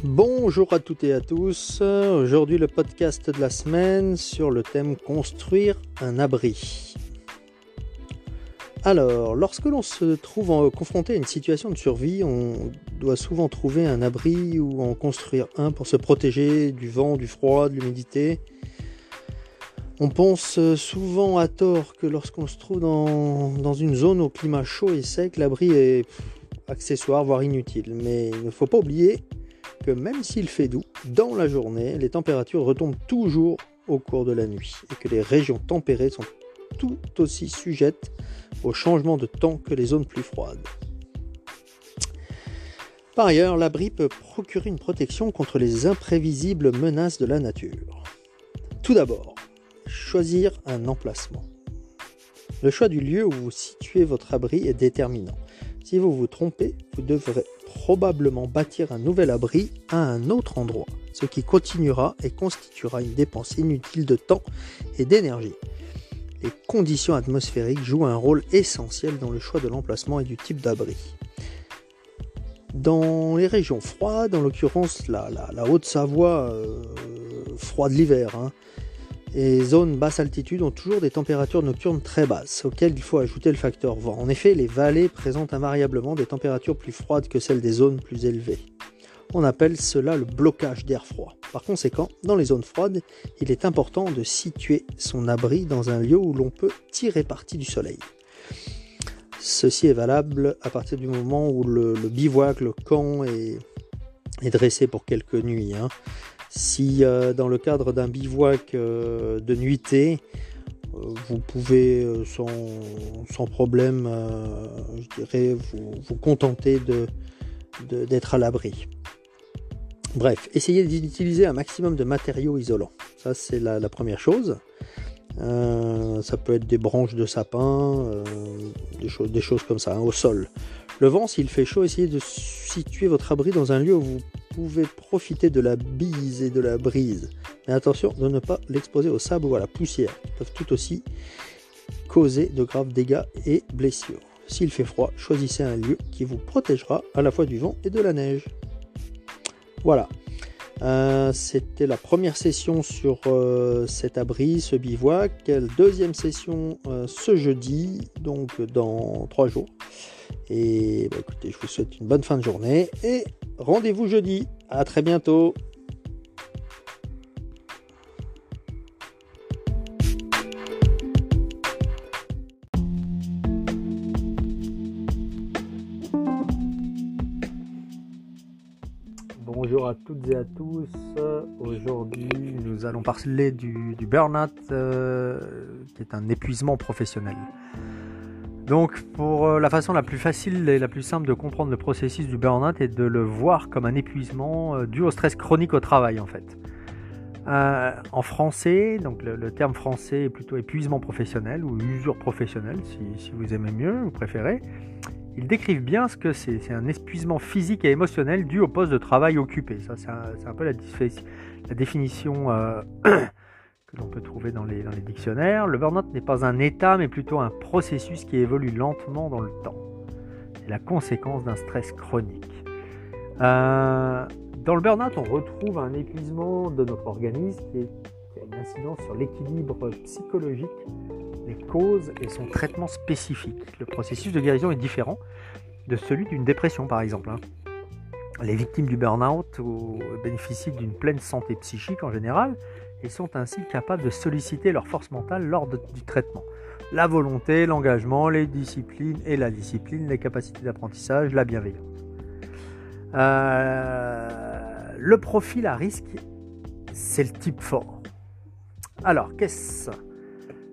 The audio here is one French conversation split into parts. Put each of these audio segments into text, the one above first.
Bonjour à toutes et à tous. Aujourd'hui le podcast de la semaine sur le thème construire un abri. Alors, lorsque l'on se trouve confronté à une situation de survie, on doit souvent trouver un abri ou en construire un pour se protéger du vent, du froid, de l'humidité. On pense souvent à tort que lorsqu'on se trouve dans, dans, une zone au climat chaud et sec, l'abri est accessoire, voire inutile. Mais il ne faut pas oublier même s'il fait doux, dans la journée, les températures retombent toujours au cours de la nuit et que les régions tempérées sont tout aussi sujettes au changement de temps que les zones plus froides. Par ailleurs, l'abri peut procurer une protection contre les imprévisibles menaces de la nature. Tout d'abord, choisir un emplacement. Le choix du lieu où vous situez votre abri est déterminant. Si vous vous trompez, vous devrez probablement bâtir un nouvel abri à un autre endroit, ce qui continuera et constituera une dépense inutile de temps et d'énergie. Les conditions atmosphériques jouent un rôle essentiel dans le choix de l'emplacement et du type d'abri. Dans les régions froides, en l'occurrence la, Haute-Savoie, euh, froide l'hiver, hein, les zones basse altitude ont toujours des températures nocturnes très basses, auxquelles il faut ajouter le facteur vent. En effet, les vallées présentent invariablement des températures plus froides que celles des zones plus élevées. On appelle cela le blocage d'air froid. Par conséquent, dans les zones froides, il est important de situer son abri dans un lieu où l'on peut tirer parti du soleil. Ceci est valable à partir du moment où le, bivouac, le camp est, dressé pour quelques nuits. Hein. Si euh, dans le cadre d'un bivouac euh, de nuitée, euh, vous pouvez sans, problème, je dirais, vous, contenter d'être à l'abri. Bref, essayez d'utiliser un maximum de matériaux isolants. Ça, c'est la, première chose. ça peut être des branches de sapin, des, choses, des, choses, comme ça, hein, au sol. Le vent, s'il fait chaud, essayez de situer votre abri dans un lieu où vous pouvez profiter de la bise et de la brise. Mais attention de ne pas l'exposer au sable ou à la poussière, qui peuvent tout aussi causer de graves dégâts et blessures. S'il fait froid, choisissez un lieu qui vous protégera à la fois du vent et de la neige. Voilà. Euh, c'était la première session sur euh, cet abri, ce bivouac. Deuxième session euh, ce jeudi, donc dans trois jours. Et bah, écoutez, je vous souhaite une bonne fin de journée et rendez-vous jeudi. À très bientôt. Bonjour à toutes et à tous. Aujourd'hui, nous allons parler du, burn-out, euh, qui est un épuisement professionnel. Donc, pour euh, la façon la plus facile et la plus simple de comprendre le processus du burn-out est de le voir comme un épuisement euh, dû au stress chronique au travail, en fait. En français, donc le, terme français est plutôt épuisement professionnel ou usure professionnelle, si, vous aimez mieux, vous préférez. Ils décrivent bien ce que c'est. C'est un épuisement physique et émotionnel dû au poste de travail occupé. Ça, c'est un, peu la, définition l'on peut trouver dans les, dictionnaires. Le burn-out n'est pas un état, mais plutôt un processus qui évolue lentement dans le temps. C'est la conséquence d'un stress chronique. Euh, dans le burn-out, on retrouve un épuisement de notre organisme qui, a une incidence sur l'équilibre psychologique, les causes et son traitement spécifique. Le processus de guérison est différent de celui d'une dépression, par exemple. Hein. Les victimes du burn-out bénéficient d'une pleine santé psychique en général, et sont ainsi capables de solliciter leur force mentale lors du traitement. La volonté, l'engagement, les disciplines et la discipline, les capacités d'apprentissage, la bienveillance. Euh, le profil à risque, c'est le type fort. Alors, qu'est-ce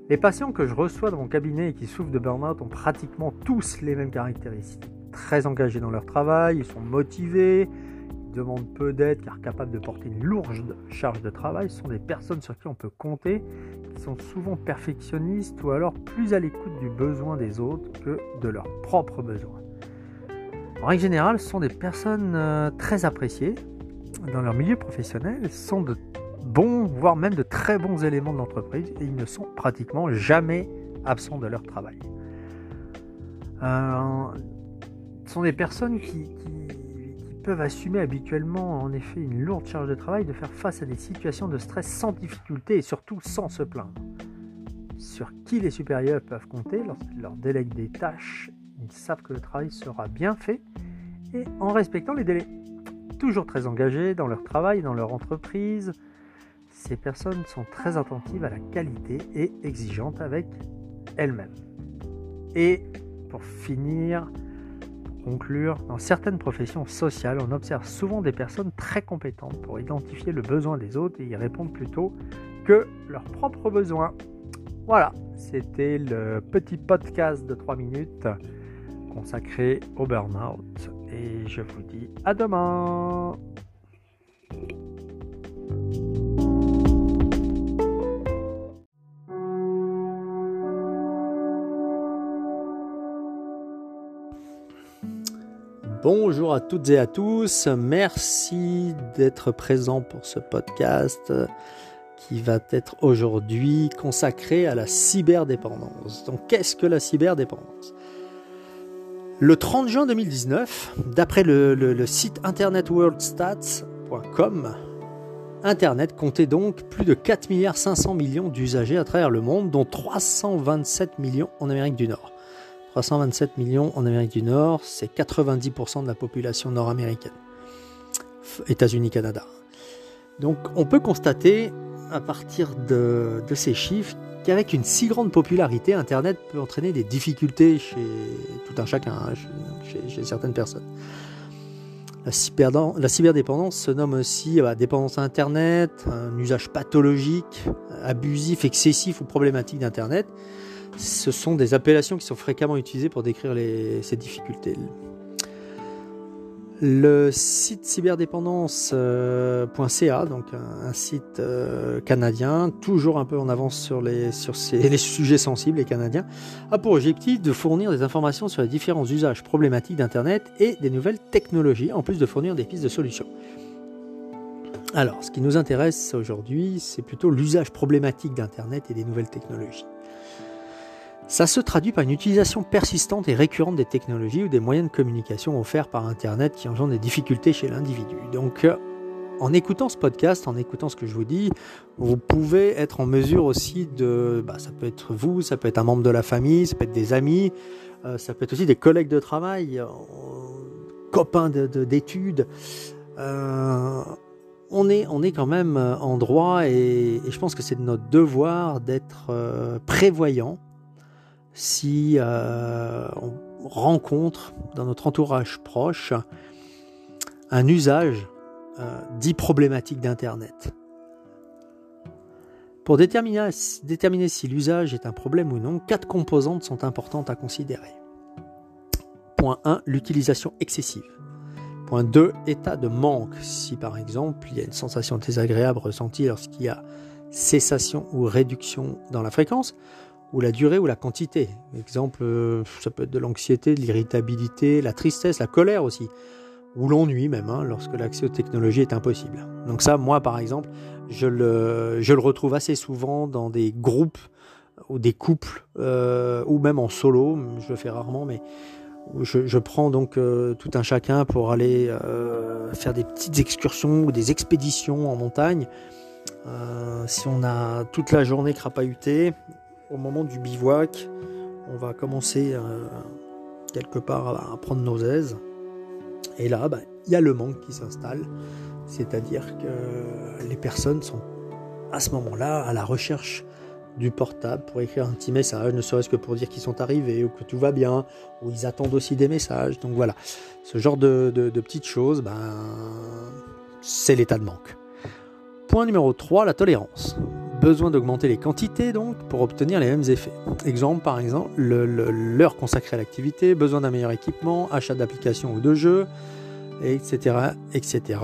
Les patients que je reçois dans mon cabinet et qui souffrent de burn-out ont pratiquement tous les mêmes caractéristiques. Très engagés dans leur travail, ils sont motivés, demandent peu d'aide car capables de porter une lourde charge de travail sont des personnes sur qui on peut compter, qui sont souvent perfectionnistes ou alors plus à l'écoute du besoin des autres que de leurs propres besoins. En règle générale, ce sont des personnes euh, très appréciées dans leur milieu professionnel, sont de bons, voire même de très bons éléments de l'entreprise et ils ne sont pratiquement jamais absents de leur travail. Euh, ce sont des personnes qui peuvent assumer habituellement en effet une lourde charge de travail de faire face à des situations de stress sans difficulté et surtout sans se plaindre. Sur qui les supérieurs peuvent compter lorsqu'ils leur délèguent des tâches, ils savent que le travail sera bien fait et en respectant les délais. Toujours très engagés dans leur travail, dans leur entreprise, ces personnes sont très attentives à la qualité et exigeantes avec elles-mêmes. Et pour finir, conclure, dans certaines professions sociales, on observe souvent des personnes très compétentes pour identifier le besoin des autres et y répondre plutôt que leurs propres besoins. Voilà, c'était le petit podcast de 3 minutes consacré au burn-out et je vous dis à demain Bonjour à toutes et à tous, merci d'être présent pour ce podcast qui va être aujourd'hui consacré à la cyberdépendance. Donc qu'est-ce que la cyberdépendance? Le 30 juin 2019, d'après le, site internet worldstats.com, Internet comptait donc plus de 4 milliards 500 millions d'usagers à travers le monde, dont 327 millions en Amérique du Nord. 327 millions en Amérique du Nord, c'est 90% de la population nord-américaine. États-Unis, Canada. Donc on peut constater à partir de, ces chiffres qu'avec une si grande popularité, Internet peut entraîner des difficultés chez tout un chacun, hein, chez, certaines personnes. La, cyberdépendance se nomme aussi bah, dépendance à Internet, un usage pathologique, abusif, excessif ou problématique d'Internet ce sont des appellations qui sont fréquemment utilisées pour décrire ces difficultés. Le site cyberdépendance.ca, euh, donc un, site euh, canadien, toujours un peu en avance sur, les, sujets sensibles, les Canadiens, a pour objectif de fournir des informations sur les différents usages problématiques d'Internet et des nouvelles technologies, en plus de fournir des pistes de solutions. Alors, ce qui nous intéresse aujourd'hui, c'est plutôt l'usage problématique d'Internet et des nouvelles technologies. Ça se traduit par une utilisation persistante et récurrente des technologies ou des moyens de communication offerts par Internet qui engendrent des difficultés chez l'individu. Donc, euh, en écoutant ce podcast, en écoutant ce que je vous dis, vous pouvez être en mesure aussi de, bah, ça peut être vous, ça peut être un membre de la famille, ça peut être des amis, euh, ça peut être aussi des collègues de travail, euh, copains d'études. on, est, on est quand même en droit et, et je pense que c'est de notre devoir d'être prévoyant si euh, on rencontre dans notre entourage proche un usage euh, dit problématique d'Internet. Pour déterminer, déterminer si l'usage est un problème ou non, quatre composantes sont importantes à considérer. Point 1, l'utilisation excessive. Point 2, état de manque. Si par exemple il y a une sensation désagréable ressentie lorsqu'il y a cessation ou réduction dans la fréquence, ou la durée ou la quantité. Exemple, euh, ça peut être de l'anxiété, de l'irritabilité, la tristesse, la colère aussi, ou l'ennui même, hein, lorsque l'accès aux technologies est impossible. Donc ça, moi par exemple, je le, retrouve assez souvent dans des groupes ou des couples, euh, ou même en solo, je le fais rarement, mais je, prends donc euh, tout un chacun pour aller faire des petites excursions ou des expéditions en montagne. si on a toute la journée crapahuté, au moment du bivouac, on va commencer euh, quelque part à, prendre nos aises. Et là, bah, il y a le manque qui s'installe. C'est-à-dire que les personnes sont à ce moment-là à la recherche du portable pour écrire un petit message, ne serait-ce que pour dire qu'ils sont arrivés ou que tout va bien, ou ils attendent aussi des messages. Donc voilà, ce genre de, petites choses, ben, c'est l'état de manque. Point numéro 3, la tolérance. Besoin d'augmenter les quantités donc pour obtenir les mêmes effets. Exemple par exemple l'heure consacrée à l'activité, besoin d'un meilleur équipement, achat d'applications ou de jeux, etc., etc.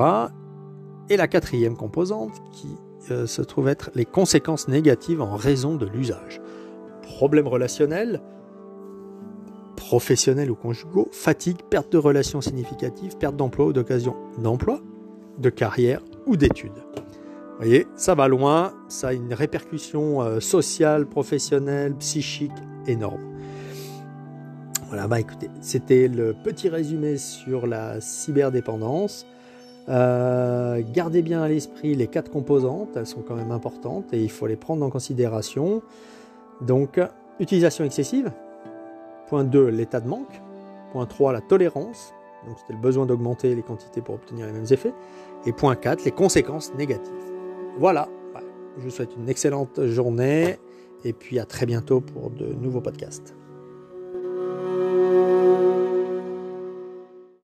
Et la quatrième composante qui euh, se trouve être les conséquences négatives en raison de l'usage. Problèmes relationnels, professionnels ou conjugaux, fatigue, perte de relations significatives, perte d'emploi ou d'occasion d'emploi, de carrière ou d'études. Vous voyez, ça va loin, ça a une répercussion euh, sociale, professionnelle, psychique énorme. Voilà, bah écoutez, c'était le petit résumé sur la cyberdépendance. Euh, gardez bien à l'esprit les quatre composantes, elles sont quand même importantes et il faut les prendre en considération. Donc, utilisation excessive. Point 2, l'état de manque. Point 3, la tolérance. Donc, c'était le besoin d'augmenter les quantités pour obtenir les mêmes effets. Et point 4, les conséquences négatives. Voilà, je vous souhaite une excellente journée et puis à très bientôt pour de nouveaux podcasts.